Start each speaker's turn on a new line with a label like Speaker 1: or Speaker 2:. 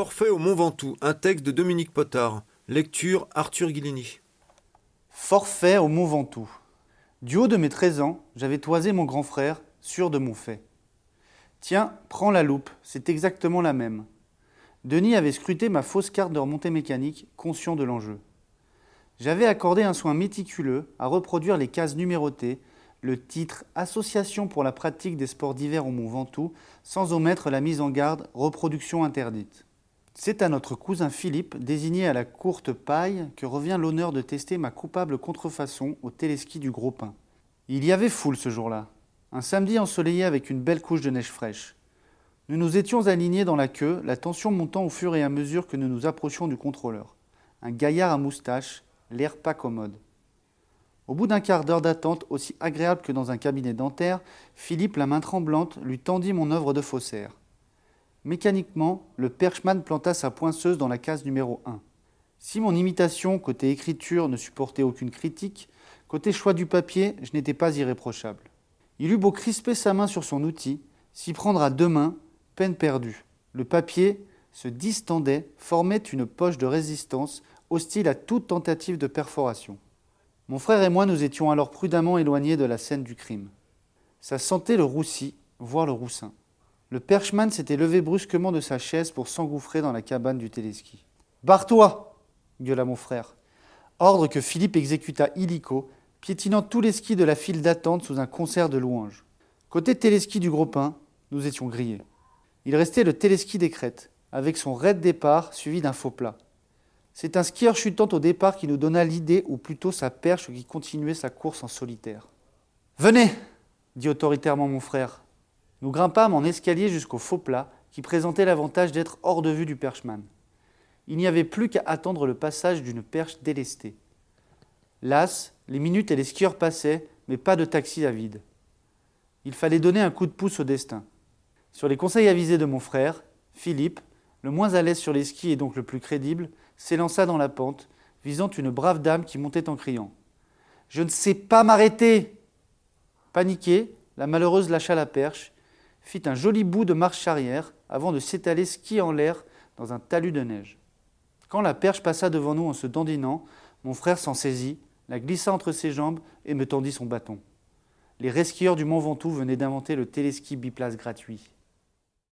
Speaker 1: Forfait au Mont Ventoux, un texte de Dominique Potard. Lecture Arthur Guilini.
Speaker 2: Forfait au Mont Ventoux. Du haut de mes 13 ans, j'avais toisé mon grand frère, sûr de mon fait. Tiens, prends la loupe, c'est exactement la même. Denis avait scruté ma fausse carte de remontée mécanique, conscient de l'enjeu. J'avais accordé un soin méticuleux à reproduire les cases numérotées, le titre Association pour la pratique des sports d'hiver au Mont Ventoux, sans omettre la mise en garde Reproduction interdite. C'est à notre cousin Philippe, désigné à la courte paille, que revient l'honneur de tester ma coupable contrefaçon au téléski du Gros Pin. Il y avait foule ce jour-là. Un samedi ensoleillé avec une belle couche de neige fraîche. Nous nous étions alignés dans la queue, la tension montant au fur et à mesure que nous nous approchions du contrôleur. Un gaillard à moustache, l'air pas commode. Au bout d'un quart d'heure d'attente, aussi agréable que dans un cabinet dentaire, Philippe, la main tremblante, lui tendit mon œuvre de faussaire. Mécaniquement, le perchman planta sa poinceuse dans la case numéro 1. Si mon imitation côté écriture ne supportait aucune critique, côté choix du papier, je n'étais pas irréprochable. Il eut beau crisper sa main sur son outil, s'y prendre à deux mains, peine perdue. Le papier se distendait, formait une poche de résistance, hostile à toute tentative de perforation. Mon frère et moi nous étions alors prudemment éloignés de la scène du crime. Ça sentait le roussi, voire le roussin. Le perchman s'était levé brusquement de sa chaise pour s'engouffrer dans la cabane du téléski. Barre-toi gueula mon frère. Ordre que Philippe exécuta illico, piétinant tous les skis de la file d'attente sous un concert de louanges. Côté téléski du gros pain, nous étions grillés. Il restait le téléski des crêtes, avec son raide départ suivi d'un faux plat. C'est un skieur chutant au départ qui nous donna l'idée, ou plutôt sa perche qui continuait sa course en solitaire. Venez dit autoritairement mon frère. Nous grimpâmes en escalier jusqu'au faux plat, qui présentait l'avantage d'être hors de vue du perchman. Il n'y avait plus qu'à attendre le passage d'une perche délestée. Las, les minutes et les skieurs passaient, mais pas de taxi à vide. Il fallait donner un coup de pouce au destin. Sur les conseils avisés de mon frère, Philippe, le moins à l'aise sur les skis et donc le plus crédible, s'élança dans la pente, visant une brave dame qui montait en criant Je ne sais pas m'arrêter Paniquée, la malheureuse lâcha la perche fit un joli bout de marche arrière avant de s'étaler ski en l'air dans un talus de neige. Quand la perche passa devant nous en se dandinant, mon frère s'en saisit, la glissa entre ses jambes et me tendit son bâton. Les resquieurs du Mont Ventoux venaient d'inventer le téléski biplace gratuit.